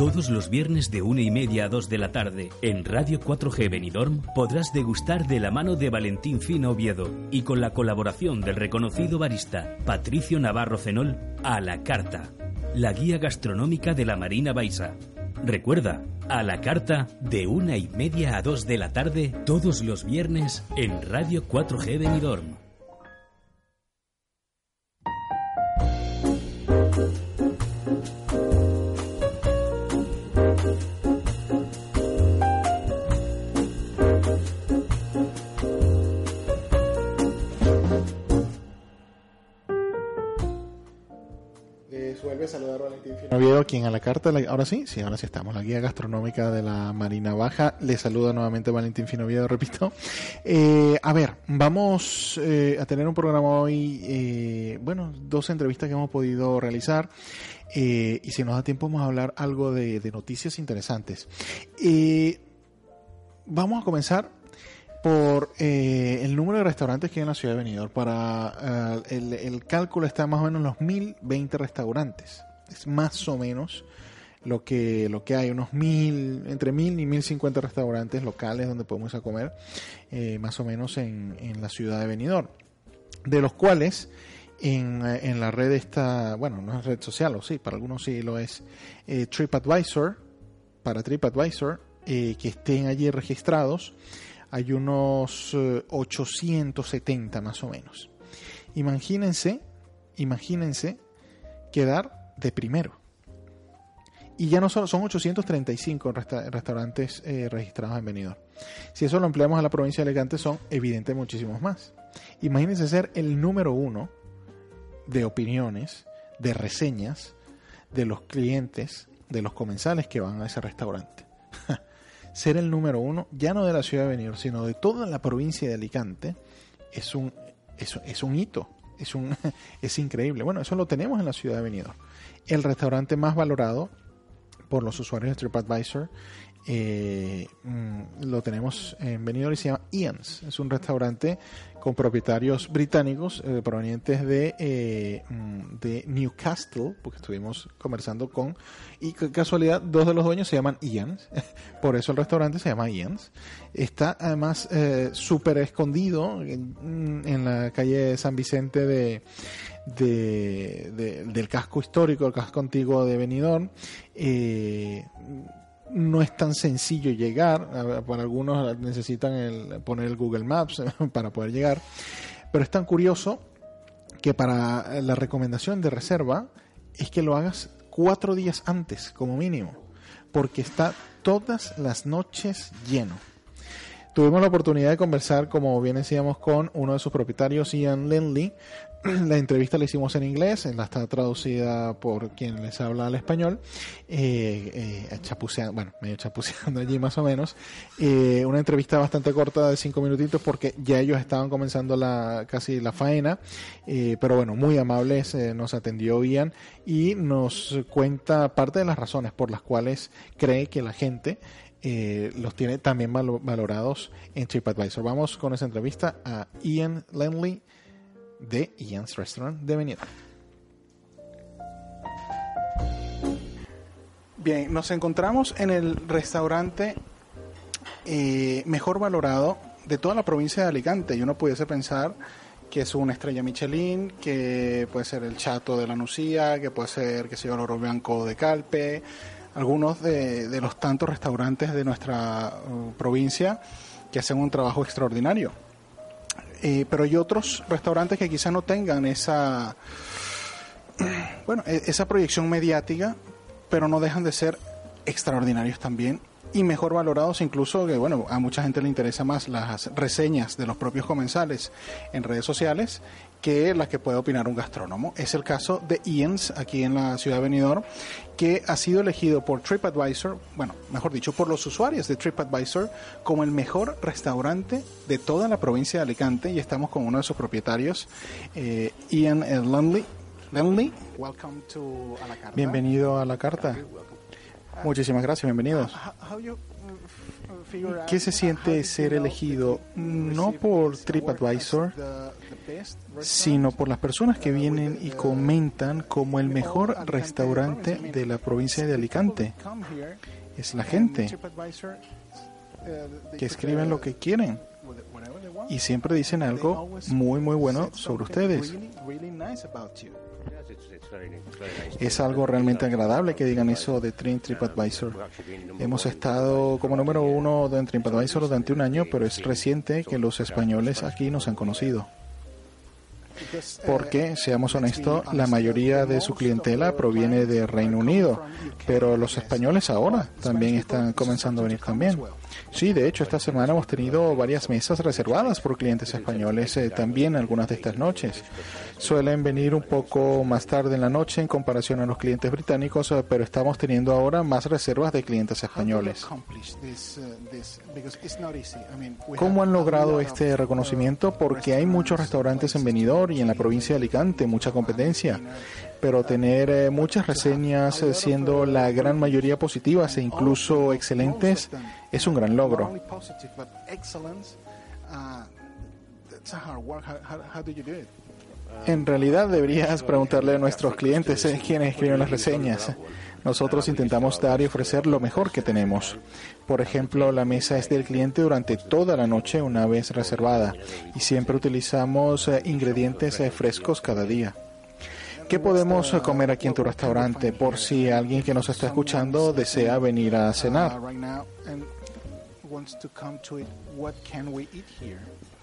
Todos los viernes de una y media a dos de la tarde en Radio 4G Benidorm podrás degustar de la mano de Valentín Fino Oviedo y con la colaboración del reconocido barista Patricio Navarro Cenol a la carta, la guía gastronómica de la Marina Baixa. Recuerda, a la carta de una y media a dos de la tarde todos los viernes en Radio 4G Benidorm. Vuelve a saludar Valentín Oviedo, quien a la carta, ahora sí, sí, ahora sí estamos, la guía gastronómica de la Marina Baja. Le saluda nuevamente Valentín Finoviedo, repito. Eh, a ver, vamos eh, a tener un programa hoy, eh, bueno, dos entrevistas que hemos podido realizar. y si nos da tiempo vamos a hablar algo de noticias interesantes. vamos a comenzar por eh, el número de restaurantes que hay en la ciudad de Benidorm. Para eh, el, cálculo está más o menos en los 1020 restaurantes. Es más o menos lo que, lo que hay, unos mil, entre mil y mil cincuenta restaurantes locales donde podemos ir a comer, eh, más o menos en, en, la ciudad de Benidorm. De los cuales en, en, la red está, bueno, no es red social, o sí, para algunos sí lo es, TripAdvisor, para TripAdvisor, que estén allí registrados hay unos 870 eh, más o menos. Imagínense, imagínense quedar de primero. Y ya no son, son 835 restaurantes eh, registrados en Benidorm. Si eso lo empleamos a la provincia de Alicante, son evidentemente muchísimos más. Imagínense ser el número uno de opiniones, de reseñas, de los clientes, de los comensales que van a ese restaurante ser el número uno, ya no de la ciudad de Benidorm, sino de toda la provincia de Alicante, es un, es, es un hito, es, un, es increíble. Bueno, eso lo tenemos en la ciudad de Benidorm. El restaurante más valorado por los usuarios de TripAdvisor eh, mm, lo tenemos en Benidorm y se llama Ian's. Es un restaurante con propietarios británicos eh, provenientes de, eh, mm, de Newcastle, porque estuvimos conversando con, y casualidad, dos de los dueños se llaman Ian's, por eso el restaurante se llama Ian's. Está además eh, súper escondido en, en, la calle San Vicente de, de, del casco histórico, el casco antiguo de Benidorm no es tan sencillo llegar. Para algunos necesitan poner el Google Maps para poder llegar. Pero es tan curioso que para la recomendación de reserva es que lo hagas cuatro días antes, como mínimo, porque está todas las noches lleno. Tuvimos la oportunidad de conversar, como bien decíamos, con uno de sus propietarios, Ian Lindley, la entrevista la hicimos en inglés, la está traducida por quien les habla al español, eh, eh, chapuceando, bueno, medio chapuceando allí más o menos. Eh, una entrevista bastante corta de cinco minutitos porque ya ellos estaban comenzando la casi la faena, eh, pero bueno, muy amables, nos atendió Ian y nos cuenta parte de las razones por las cuales cree que la gente los tiene también valorados en TripAdvisor. Vamos con esa entrevista a Ian Lenley de Ian's Restaurant de Benidorm. Bien, nos encontramos en el restaurante eh, mejor valorado de toda la provincia de Alicante. Y uno pudiese pensar que es una estrella Michelin, que puede ser el Chato de la Nucía, que puede ser, que sea el Oro Blanco de Calpe, algunos de, los tantos restaurantes de nuestra uh, provincia que hacen un trabajo extraordinario. Eh, pero hay otros restaurantes que quizá no tengan esa, bueno, e-, esa proyección mediática, pero no dejan de ser extraordinarios también y mejor valorados incluso que bueno a mucha gente le interesa más las reseñas de los propios comensales en redes sociales que las que puede opinar un gastrónomo. Es el caso de Ian's aquí en la ciudad de Benidorm, que ha sido elegido por TripAdvisor, bueno, mejor dicho, por los usuarios de TripAdvisor como el mejor restaurante de toda la provincia de Alicante y estamos con uno de sus propietarios, eh, Ian Lumley. Lumley, welcome to a la carta. Bienvenido a la carta. Muchísimas gracias, bienvenidos. ¿Qué se siente ser elegido no por TripAdvisor, sino por las personas que vienen y comentan como el mejor restaurante de la provincia de Alicante? Es la gente que escriben lo que quieren y siempre dicen algo muy muy bueno sobre ustedes. Es algo realmente agradable que digan eso de TripAdvisor. Hemos estado como número uno de TripAdvisor durante un año, pero es reciente que los españoles aquí nos han conocido. Porque, seamos honestos, la mayoría de su clientela proviene de Reino Unido, pero los españoles ahora también están comenzando a venir también. Sí, de hecho, esta semana hemos tenido varias mesas reservadas por clientes españoles eh, también algunas de estas noches. Suelen venir un poco más tarde en la noche en comparación a los clientes británicos, eh, pero estamos teniendo ahora más reservas de clientes españoles. ¿Cómo han logrado este reconocimiento? Porque hay muchos restaurantes en Benidorm y en la provincia de Alicante, mucha competencia pero tener eh, muchas reseñas siendo la gran mayoría positivas e incluso excelentes es un gran logro. En realidad deberías preguntarle a nuestros clientes eh, quiénes escriben las reseñas. Nosotros intentamos dar y ofrecer lo mejor que tenemos. Por ejemplo, la mesa es del cliente durante toda la noche una vez reservada y siempre utilizamos eh, ingredientes eh, frescos cada día. ¿Qué podemos comer aquí en tu restaurante por si alguien que nos está escuchando desea venir a cenar?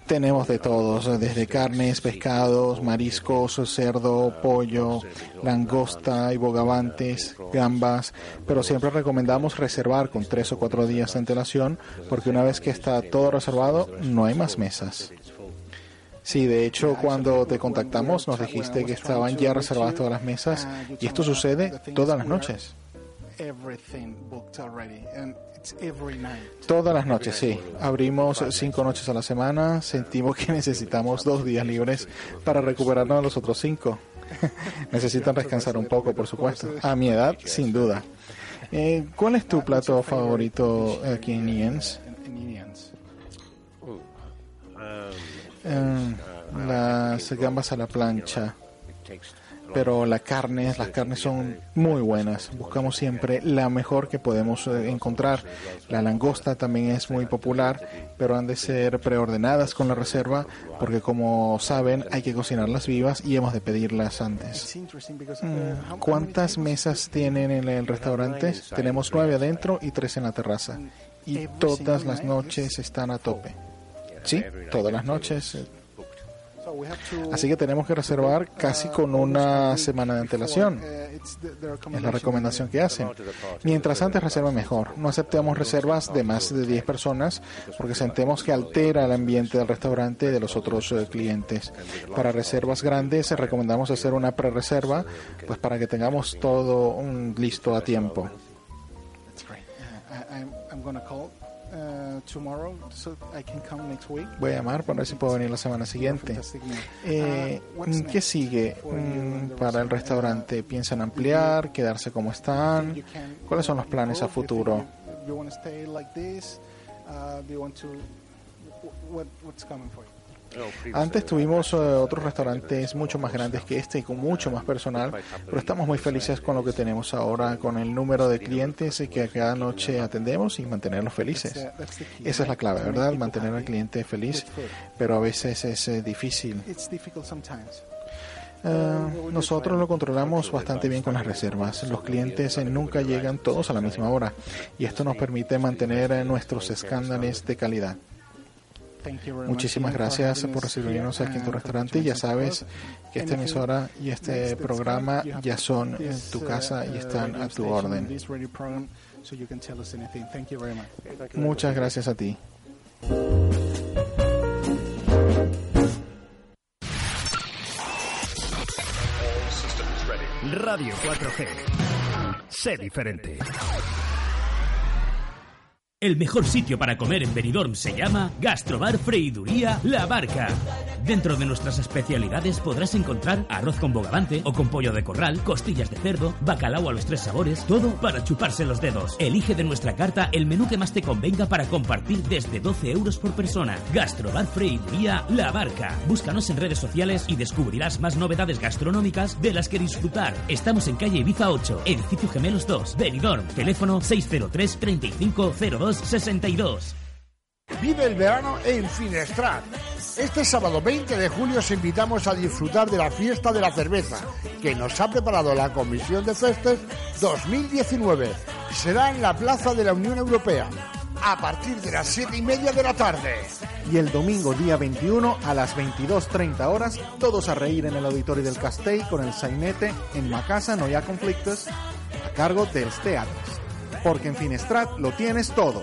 Tenemos de todos, desde carnes, pescados, mariscos, cerdo, pollo, langosta y bogavantes, gambas, pero siempre recomendamos reservar con tres o cuatro días de antelación porque una vez que está todo reservado no hay más mesas. Sí, de hecho, cuando te contactamos nos dijiste que estaban ya reservadas todas las mesas y esto sucede todas las noches. Todas las noches, sí. Abrimos cinco noches a la semana. Sentimos que necesitamos dos días libres para recuperarnos los otros cinco. Necesitan descansar un poco, por supuesto. A mi edad, sin duda. Eh, ¿Cuál es tu plato favorito aquí en Ian's? Las gambas a la plancha pero la carne, las carnes son muy buenas. Buscamos siempre la mejor que podemos eh, encontrar. La langosta también es muy popular, pero han de ser preordenadas con la reserva porque como saben hay que cocinarlas vivas y hemos de pedirlas antes. Mm, ¿Cuántas mesas tienen en el restaurante? Tenemos nueve adentro y tres en la terraza. Y todas las noches están a tope. Sí, todas las noches eh, Así que tenemos que reservar casi con una semana de antelación. Es la recomendación que hacen. Mientras antes reserva mejor. No aceptamos reservas de más de 10 personas porque sentimos que altera el ambiente del restaurante y de los otros eh, clientes. Para reservas grandes recomendamos hacer una pre-reserva pues para que tengamos todo listo a tiempo. Voy a llamar para ver si puedo venir la semana siguiente. Eh, uh, ¿Qué sigue mm, para el restaurante? ¿Piensan ampliar, quedarse como están? ¿Cuáles son los planes a futuro? Antes tuvimos eh, otros restaurantes mucho más grandes que este y con mucho más personal, pero estamos muy felices con lo que tenemos ahora, con el número de clientes que cada noche atendemos y mantenerlos felices. Esa es la clave, ¿verdad? Mantener al cliente feliz, pero a veces es eh, difícil. Eh, nosotros lo controlamos bastante bien con las reservas. Los clientes nunca llegan todos a la misma hora y esto nos permite mantener nuestros escándalos de calidad. Muchísimas gracias por recibirnos aquí en tu restaurante. Ya sabes que esta emisora y este programa ya son en tu casa y están a tu orden. Muchas gracias a ti. Radio 4G. Sé diferente. El mejor sitio para comer en Benidorm se llama Gastrobar Freiduría La Barca. Dentro de nuestras especialidades podrás encontrar arroz con bogavante o con pollo de corral, costillas de cerdo, bacalao a los tres sabores, todo para chuparse los dedos. Elige de nuestra carta el menú que más te convenga para compartir desde 12 euros por persona. Gastrobar Freiduría La Barca. Búscanos en redes sociales y descubrirás más novedades gastronómicas de las que disfrutar. Estamos en calle Ibiza 8, edificio Gemelos 2, Benidorm. Teléfono 603 3502 62. Vive el verano en Finestrat. Este sábado 20 de julio os invitamos a disfrutar de la fiesta de la cerveza que nos ha preparado la Comisión de Festes 2019. Será en la Plaza de la Unión Europea a partir de las 7 y media de la tarde. Y el domingo día 21 a las 22.30 horas, todos a reír en el auditorio del Castell con el sainete en Macasa, no conflictos, a cargo del Teatros. Porque en Finestrat lo tienes todo.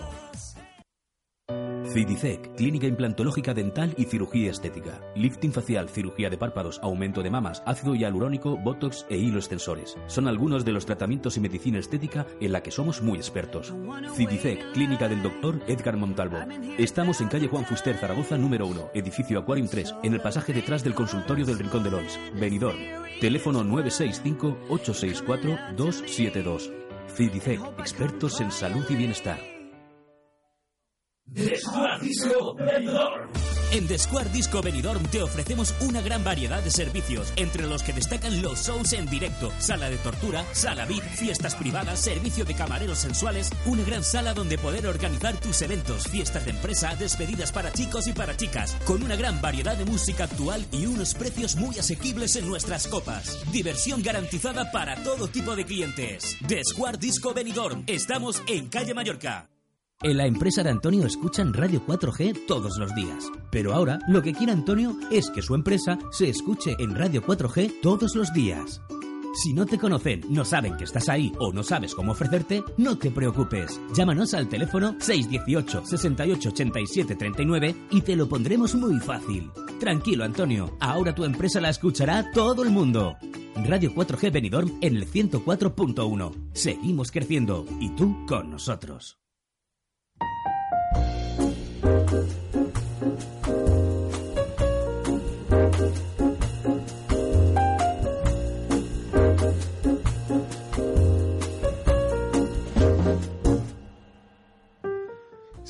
Cidicec, clínica implantológica dental y cirugía estética. Lifting facial, cirugía de párpados, aumento de mamas, ácido hialurónico, botox e hilos extensores. Son algunos de los tratamientos y medicina estética en la que somos muy expertos. Cidicec, clínica del doctor Edgar Montalvo. Estamos en calle Juan Fuster, Zaragoza, número 1, edificio Aquarium 3, en el pasaje detrás del consultorio del Rincón de Lois, Benidorm. Teléfono 965-864-272. Cidicec, expertos en salud y bienestar. Disco Benidorm. En The Square Disco Benidorm te ofrecemos una gran variedad de servicios, entre los que destacan los shows en directo, sala de tortura, sala VIP, fiestas privadas, servicio de camareros sensuales, una gran sala donde poder organizar tus eventos, fiestas de empresa, despedidas para chicos y para chicas, con una gran variedad de música actual y unos precios muy asequibles en nuestras copas. Diversión garantizada para todo tipo de clientes. The Square Disco Benidorm. Estamos en calle Mallorca. En la empresa de Antonio escuchan Radio 4G todos los días. Pero ahora lo que quiere Antonio es que su empresa se escuche en Radio 4G todos los días. Si no te conocen, no saben que estás ahí o no sabes cómo ofrecerte, no te preocupes. Llámanos al teléfono 618 68 87 39 y te lo pondremos muy fácil. Tranquilo, Antonio, ahora tu empresa la escuchará todo el mundo. Radio 4G Benidorm en el 104.1. Seguimos creciendo y tú con nosotros.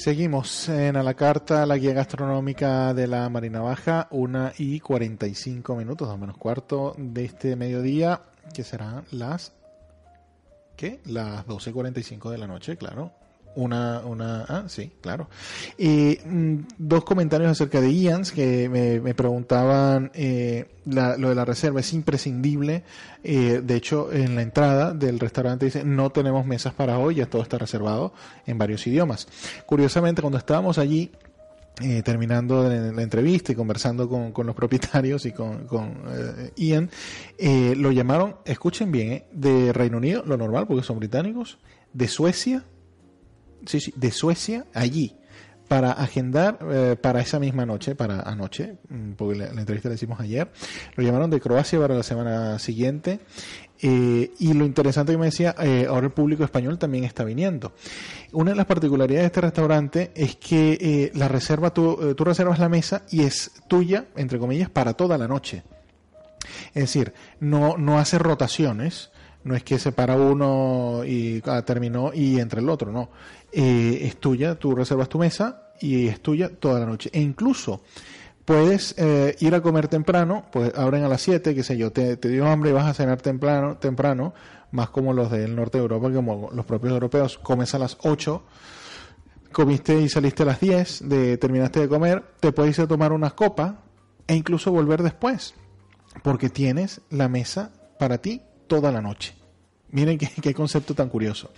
Seguimos en a la carta, la guía gastronómica de la Marina Baja, una y 45 minutos, dos menos cuarto de este mediodía, que serán las, ¿qué? Las 12.45 de la noche, claro. Una, una, ah, sí, claro. Y mm, dos comentarios acerca de Ians que me, me preguntaban eh, la- lo de la reserva es imprescindible. Eh, de hecho, en la entrada del restaurante dice no tenemos mesas para hoy, ya todo está reservado en varios idiomas. Curiosamente, cuando estábamos allí eh, terminando la, entrevista y conversando con, con los propietarios y con, con, eh, Ian, eh, lo llamaron, escuchen bien, eh, de Reino Unido, lo normal porque son británicos, de Suecia, sí, sí, de Suecia allí para agendar eh, para esa misma noche, para anoche, mm, porque la, entrevista la hicimos ayer, lo llamaron de Croacia para la semana siguiente. eh, y lo interesante que me decía, eh, ahora el público español también está viniendo. Una de las particularidades de este restaurante es que la reserva, tú, tú reservas la mesa y es tuya, entre comillas, para toda la noche. Es decir, no, no hace rotaciones, no es que se para uno y ah, terminó y entra el otro, no. Eh, es tuya, tú reservas tu mesa y es tuya toda la noche. E incluso puedes eh, ir a comer temprano, pues abren a las 7, qué sé yo, te, te dio hambre y vas a cenar temprano, temprano, más como los del norte de Europa, como los propios europeos, comes a las 8, comiste y saliste a las 10, de, terminaste de comer, te puedes ir a tomar unas copas e incluso volver después, porque tienes la mesa para ti toda la noche. Miren qué, concepto tan curioso.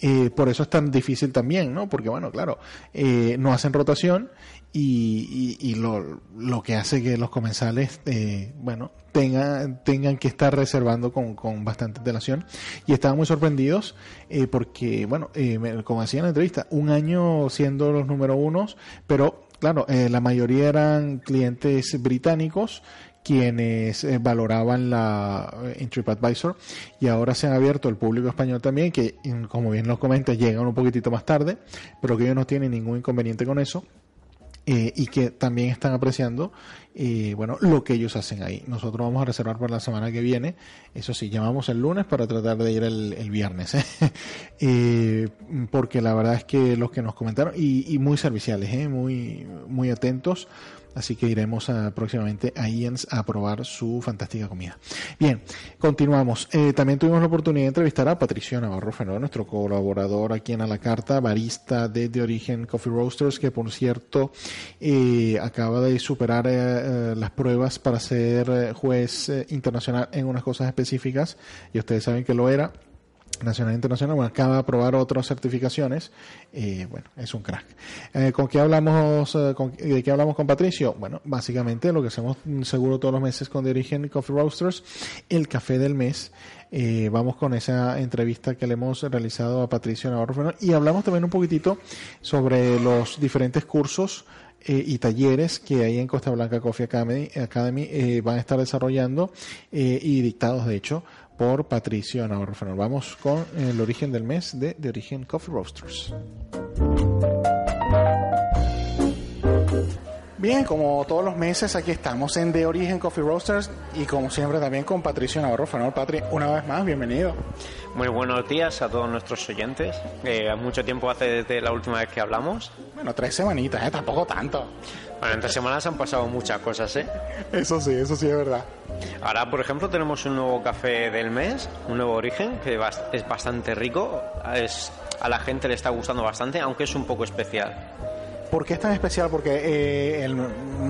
Eh, por eso es tan difícil también, ¿no? Porque, bueno, claro, eh, no hacen rotación y, y, y lo, lo, que hace que los comensales, eh, bueno, tengan, tengan que estar reservando con, con bastante antelación. Y estaban muy sorprendidos eh, porque, bueno, eh, como decía en la entrevista, un año siendo los número unos, pero claro, eh, la mayoría eran clientes británicos quienes eh, valoraban la eh, en TripAdvisor y ahora se han abierto al público español también que como bien lo comenta llegan un poquitito más tarde pero que ellos no tienen ningún inconveniente con eso eh, y que también están apreciando eh, bueno lo que ellos hacen ahí. Nosotros vamos a reservar para la semana que viene, eso sí, llamamos el lunes para tratar de ir el, el viernes, ¿eh? eh, porque la verdad es que los que nos comentaron y, y muy serviciales, ¿eh? muy muy atentos. Así que iremos a, próximamente a Ian's a probar su fantástica comida. Bien, continuamos. Eh, también tuvimos la oportunidad de entrevistar a Patricio Navarro Fenó, nuestro colaborador aquí en A la Carta, barista de De Origen Coffee Roasters, que por cierto eh, acaba de superar eh, las pruebas para ser juez internacional en unas cosas específicas, y ustedes saben que lo era nacional e internacional, bueno, acaba de aprobar otras certificaciones, eh, bueno, es un crack. Eh, ¿Con qué hablamos, eh, con, de qué hablamos con Patricio? Bueno, básicamente lo que hacemos seguro todos los meses con The Origen Coffee Roasters, el café del mes. Eh, vamos con esa entrevista que le hemos realizado a Patricio Navarro y hablamos también un poquitito sobre los diferentes cursos eh, y talleres que hay en Costa Blanca Coffee Academy, Academy eh, van a estar desarrollando eh, y dictados, de hecho, por Patricio Navarro. Vamos con el origen del mes de De Origen Coffee Roasters. Bien, como todos los meses, aquí estamos en De Origen Coffee Roasters y como siempre también con Patricio Navarro Fenol. Patri, una vez más, bienvenido. Muy buenos días a todos nuestros oyentes. Eh, mucho tiempo hace desde la última vez que hablamos. Bueno, tres semanitas, ¿eh? tampoco tanto. Bueno, en tres semanas han pasado muchas cosas, ¿eh? Eso sí, eso sí es verdad. Ahora, por ejemplo, tenemos un nuevo café del mes, un nuevo origen, que es bastante rico. Es, a la gente le está gustando bastante, aunque es un poco especial. ¿Por qué es tan especial? Porque eh, el,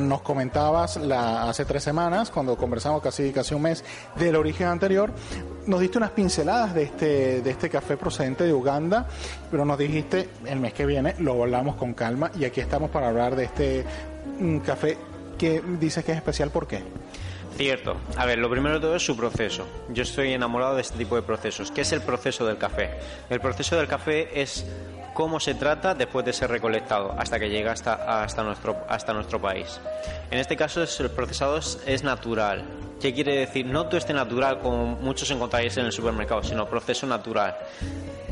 nos comentabas la, hace tres semanas, cuando conversamos casi, casi un mes del origen anterior, nos diste unas pinceladas de este, de este café procedente de Uganda, pero nos dijiste el mes que viene lo hablamos con calma y aquí estamos para hablar de este un café que dices que es especial. ¿Por qué? Cierto. A ver, lo primero de todo es su proceso. Yo estoy enamorado de este tipo de procesos. ¿Qué es el proceso del café? El proceso del café es cómo se trata después de ser recolectado hasta que llega hasta, hasta, nuestro, hasta nuestro país. En este caso el procesado es, natural. ¿Qué quiere decir? No todo este natural como muchos encontráis en el supermercado, sino proceso natural.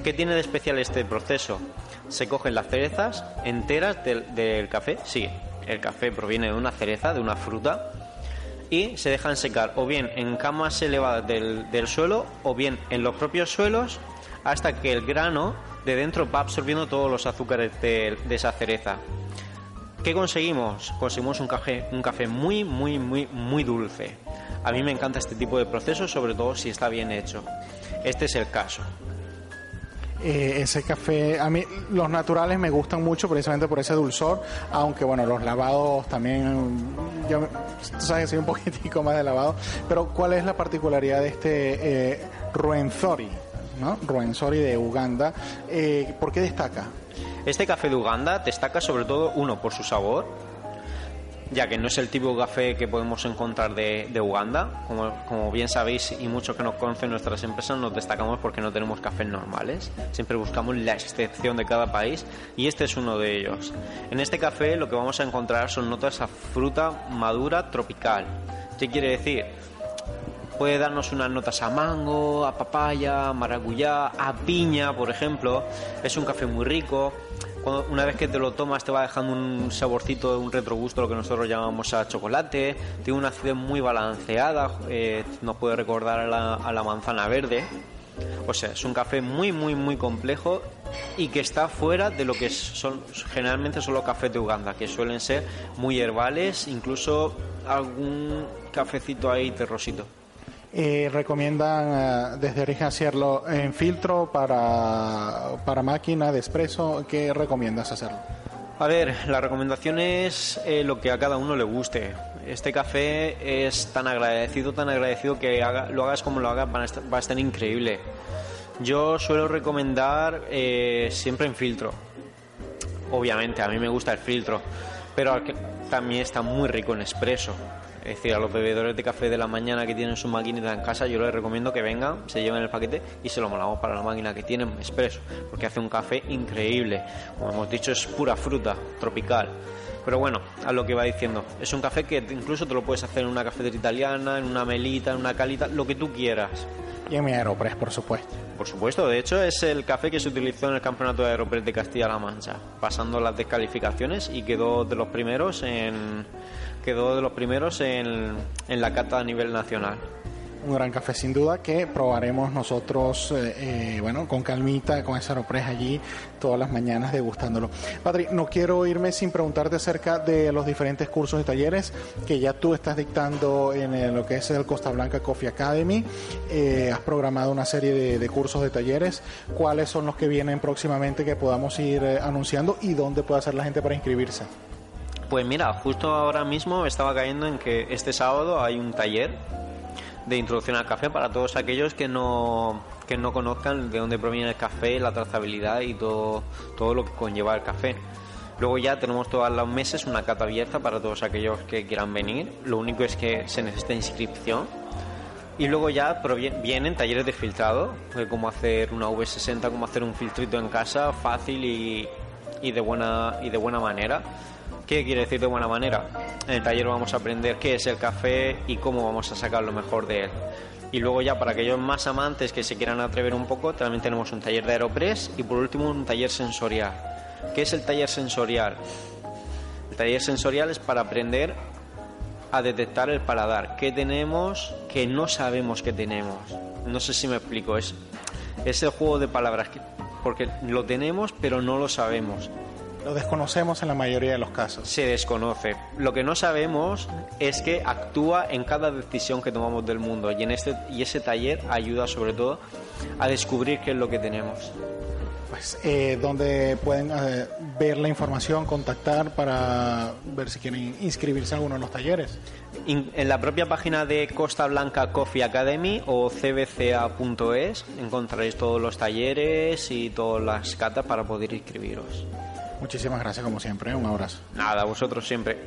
¿Qué tiene de especial este proceso? Se cogen las cerezas enteras del, del café. Sí, el café proviene de una cereza, de una fruta, y se dejan secar o bien en camas elevadas del, del suelo o bien en los propios suelos hasta que el grano de dentro va absorbiendo todos los azúcares de, esa cereza. ¿Qué conseguimos? Conseguimos un café, un café muy, muy, muy, muy dulce. A mí me encanta este tipo de procesos, sobre todo si está bien hecho. Este es el caso. Eh, ese café, a mí los naturales me gustan mucho precisamente por ese dulzor, aunque bueno, los lavados también, yo tú sabes soy un poquitico más de lavado, pero ¿cuál es la particularidad de este eh, Ruenzori? ¿No? De Uganda, eh, ¿por qué destaca? Este café de Uganda destaca sobre todo, uno, por su sabor, ya que no es el tipo de café que podemos encontrar de, de Uganda. Como, como, bien sabéis y muchos que nos conocen nuestras empresas, nos destacamos porque no tenemos cafés normales. Siempre buscamos la excepción de cada país y este es uno de ellos. En este café lo que vamos a encontrar son notas a fruta madura tropical. ¿Qué quiere decir? Puede darnos unas notas a mango, a papaya, a maracuyá, a piña, por ejemplo. Es un café muy rico una vez que te lo tomas te va dejando un saborcito, un retrogusto, lo que nosotros llamamos a chocolate, tiene una acidez muy balanceada, eh, nos puede recordar a la, a la, manzana verde. O sea, es un café muy, muy, muy complejo y que está fuera de lo que son generalmente son los cafés de Uganda, que suelen ser muy herbales, incluso algún cafecito ahí terrosito. Eh, recomiendan uh, desde origen hacerlo en filtro para, para máquina de expreso. ¿Qué recomiendas hacerlo? A ver, la recomendación es eh, lo que a cada uno le guste. Este café es tan agradecido, tan agradecido que lo hagas como lo hagas, va a estar, increíble. Yo suelo recomendar eh, siempre en filtro. Obviamente, a mí me gusta el filtro, pero también está muy rico en expreso. Es decir, a los bebedores de café de la mañana que tienen su maquinita en casa, yo les recomiendo que vengan, se lleven el paquete y se lo molamos para la máquina que tienen expreso, porque hace un café increíble. Como hemos dicho, es pura fruta tropical. Pero bueno, a lo que va diciendo, es un café que incluso te lo puedes hacer en una cafetera italiana, en una melita, en una calita, lo que tú quieras. Y en mi Aeropress, por supuesto. Por supuesto, de hecho es el café que se utilizó en el Campeonato de Aeropress de Castilla-La Mancha, pasando las descalificaciones y quedó de los primeros en quedó de los primeros en, en la cata a nivel nacional. Un gran café sin duda que probaremos nosotros, eh, eh, bueno, con calmita, con ese Aeropress allí todas las mañanas degustándolo. Patri, no quiero irme sin preguntarte acerca de los diferentes cursos y talleres que ya tú estás dictando en lo que es el Costa Blanca Coffee Academy. Eh, has programado una serie de, cursos de talleres. ¿Cuáles son los que vienen próximamente que podamos ir anunciando y dónde puede hacer la gente para inscribirse? Pues mira, justo ahora mismo estaba cayendo en que este sábado hay un taller de introducción al café para todos aquellos que no que no conozcan de dónde proviene el café, la trazabilidad y todo, todo lo que conlleva el café. Luego ya tenemos todos los meses una cata abierta para todos aquellos que quieran venir. Lo único es que se necesita inscripción. Y luego ya vienen talleres de filtrado, de cómo hacer una V60, cómo hacer un filtrito en casa fácil y, y de buena y de buena manera. ¿Qué quiere decir de buena manera? En el taller vamos a aprender qué es el café y cómo vamos a sacar lo mejor de él. Y luego ya para aquellos más amantes que se quieran atrever un poco, también tenemos un taller de Aeropress y por último un taller sensorial. ¿Qué es el taller sensorial? El taller sensorial es para aprender a detectar el paladar. ¿Qué tenemos que no sabemos que tenemos? No sé si me explico. Es, es el juego de palabras que, porque lo tenemos pero no lo sabemos. Lo desconocemos en la mayoría de los casos. Se desconoce. Lo que no sabemos es que actúa en cada decisión que tomamos del mundo y en este y ese taller ayuda sobre todo a descubrir qué es lo que tenemos. Pues, eh, donde pueden eh, ver la información, contactar para ver si quieren inscribirse a alguno de los talleres. In- En la propia página de Costa Blanca Coffee Academy o cbca.es encontraréis todos los talleres y todas las catas para poder inscribiros. Muchísimas gracias como siempre, ¿eh? un abrazo. Nada, vosotros siempre.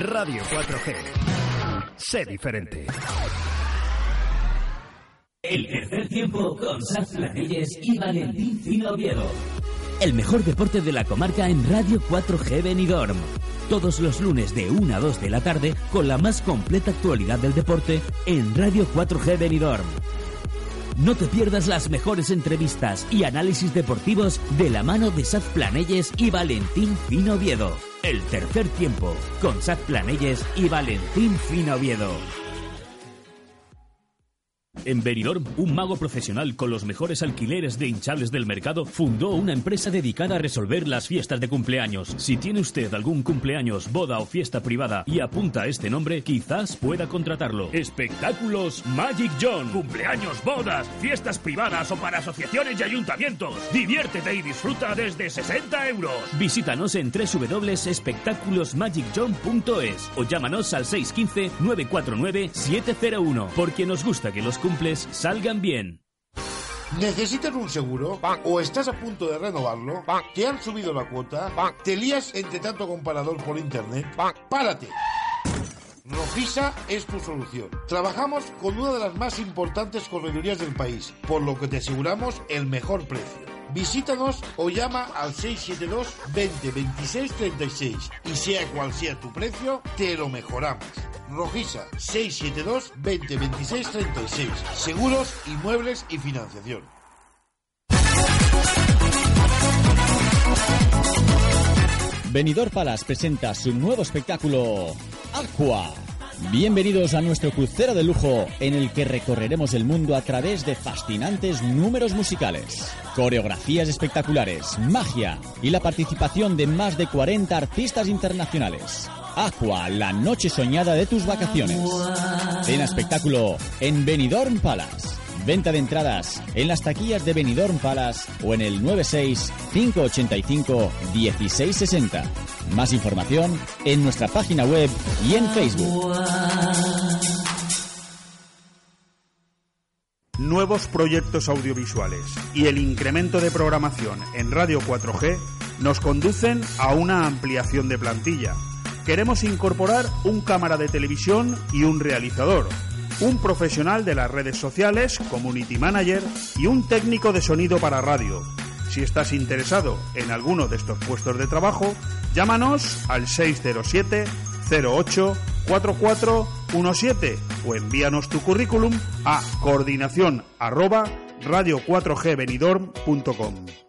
Radio 4G. Sé diferente. El tercer tiempo con Saf Planelles y Valentín Fino Oviedo. El mejor deporte de la comarca en Radio 4G Benidorm. Todos los lunes de 1 a 2 de la tarde con la más completa actualidad del deporte en Radio 4G Benidorm. No te pierdas las mejores entrevistas y análisis deportivos de la mano de Saf Planelles y Valentín Fino Oviedo. El tercer tiempo con Saf Planelles y Valentín Fino Oviedo. En Benidorm, un mago profesional con los mejores alquileres de hinchables del mercado fundó una empresa dedicada a resolver las fiestas de cumpleaños. Si tiene usted algún cumpleaños, boda o fiesta privada y apunta este nombre, quizás pueda contratarlo. Espectáculos Magic John. Cumpleaños, bodas, fiestas privadas o para asociaciones y ayuntamientos. Diviértete y disfruta desde 60 euros. Visítanos en www.espectaculosmagicjohn.es o llámanos al 615-949-701 porque nos gusta que los cumples salgan bien. ¿Necesitas un seguro? ¿O estás a punto de renovarlo? ¿Te han subido la cuota? ¿Te lías entre tanto comparador por internet? ¡Párate! Rojisa es tu solución. Trabajamos con una de las más importantes corredurías del país, por lo que te aseguramos el mejor precio. Visítanos o llama al 672 20 26 36 y sea cual sea tu precio, te lo mejoramos. Rojisa 672 20 26 36. Seguros, inmuebles y financiación. Benidorm Palace presenta su nuevo espectáculo Aqua. Bienvenidos a nuestro crucero de lujo en el que recorreremos el mundo a través de fascinantes números musicales, coreografías espectaculares, magia y la participación de más de 40 artistas internacionales. Aqua, la noche soñada de tus vacaciones. Cena espectáculo en Benidorm Palace. Venta de entradas en las taquillas de Benidorm Palace o en el 96 585 1660. Más información en nuestra página web y en Facebook. Nuevos proyectos audiovisuales y el incremento de programación en Radio 4G nos conducen a una ampliación de plantilla. Queremos incorporar un cámara de televisión y un realizador, un profesional de las redes sociales, community manager y un técnico de sonido para radio. Si estás interesado en alguno de estos puestos de trabajo, llámanos al 607 08 4417 o envíanos tu currículum a coordinación radio 4gbenidorm.com.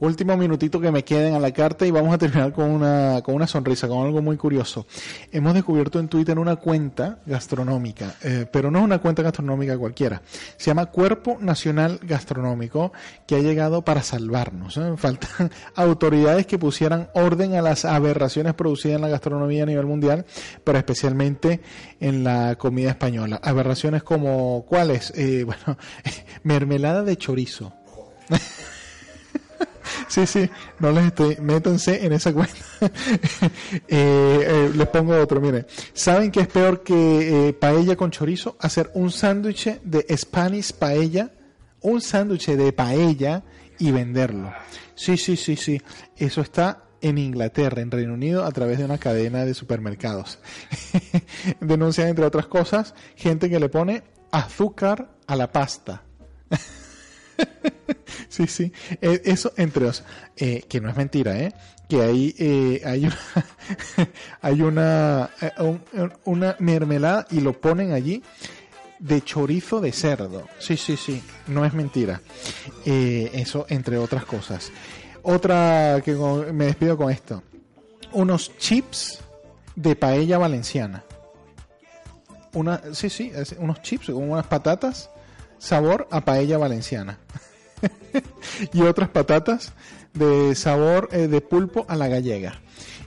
Último minutito que me queden a la carta y vamos a terminar con una, con una sonrisa, con algo muy curioso. Hemos descubierto en Twitter una cuenta gastronómica, eh, pero no es una cuenta gastronómica cualquiera. Se llama Cuerpo Nacional Gastronómico, que ha llegado para salvarnos. ¿eh? Faltan autoridades que pusieran orden a las aberraciones producidas en la gastronomía a nivel mundial, pero especialmente en la comida española. Aberraciones como, ¿cuáles? Eh, bueno, mermelada de chorizo. Sí, sí, no les estoy, métanse en esa cuenta. eh, eh, les pongo otro, miren. ¿Saben que es peor que eh, paella con chorizo? Hacer un sándwich de Spanish paella, un sándwich de paella y venderlo. Sí, sí, sí, sí. Eso está en Inglaterra, en Reino Unido, a través de una cadena de supermercados. Denuncian, entre otras cosas, gente que le pone azúcar a la pasta. sí, sí. Eh, eso entre otros. Eh, que no es mentira, ¿eh? Que ahí eh, hay una, hay una, eh, un- una mermelada y lo ponen allí de chorizo de cerdo. Sí, sí, sí. No es mentira. Eso entre otras cosas. Otra que me despido con esto. Unos chips de paella valenciana. Una, sí, sí, unos chips con unas patatas sabor a paella valenciana. y otras patatas de sabor eh, de pulpo a la gallega.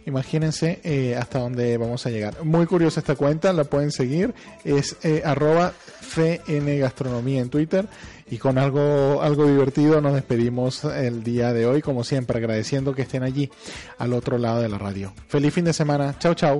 Imagínense eh, hasta dónde vamos a llegar. Muy curiosa esta cuenta, la pueden seguir. Es eh, arroba Gastronomía en Twitter. Y con algo, algo divertido nos despedimos el día de hoy, como siempre, agradeciendo que estén allí al otro lado de la radio. Feliz fin de semana. Chao, chao.